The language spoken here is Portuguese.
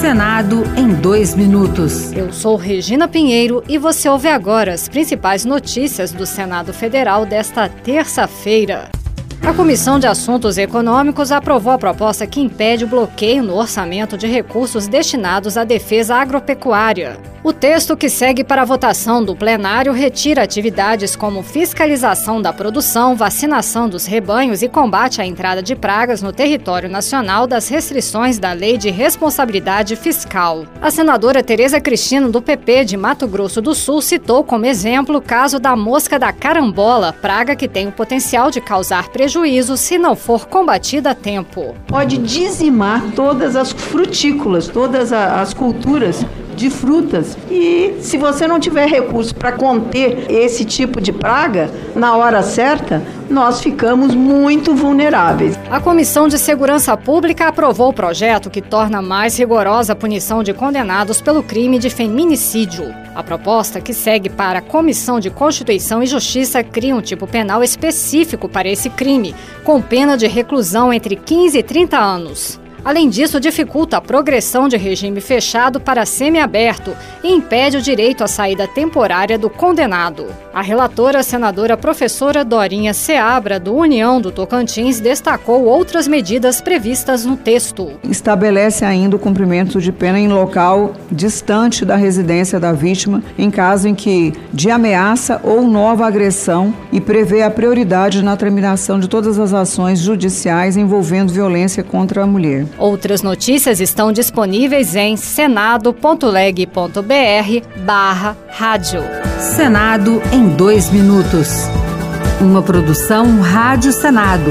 Senado em dois minutos. Eu sou Regina Pinheiro e você ouve agora as principais notícias do Senado Federal desta terça-feira. A Comissão de Assuntos Econômicos aprovou a proposta que impede o bloqueio no orçamento de recursos destinados à defesa agropecuária. O texto que segue para a votação do plenário retira atividades como fiscalização da produção, vacinação dos rebanhos e combate à entrada de pragas no território nacional das restrições da Lei de Responsabilidade Fiscal. A senadora Tereza Cristina, do PP de Mato Grosso do Sul, citou como exemplo o caso da mosca da carambola, praga que tem o potencial de causar prejuízo se não for combatida a tempo. Pode dizimar todas as frutícolas, todas as culturas de frutas. E se você não tiver recurso para conter esse tipo de praga na hora certa, nós ficamos muito vulneráveis. A Comissão de Segurança Pública aprovou o projeto que torna mais rigorosa a punição de condenados pelo crime de feminicídio. A proposta, que segue para a Comissão de Constituição e Justiça, cria um tipo penal específico para esse crime, com pena de reclusão entre 15 e 30 anos. Além disso, dificulta a progressão de regime fechado para semiaberto e impede o direito à saída temporária do condenado. A relatora, senadora professora Dorinha Seabra, do União do Tocantins, destacou outras medidas previstas no texto. Estabelece ainda o cumprimento de pena em local distante da residência da vítima, em caso em que de ameaça ou nova agressão, e prevê a prioridade na tramitação de todas as ações judiciais envolvendo violência contra a mulher. Outras notícias estão disponíveis em senado.leg.br barra rádio. Senado em dois minutos. Uma produção Rádio Senado.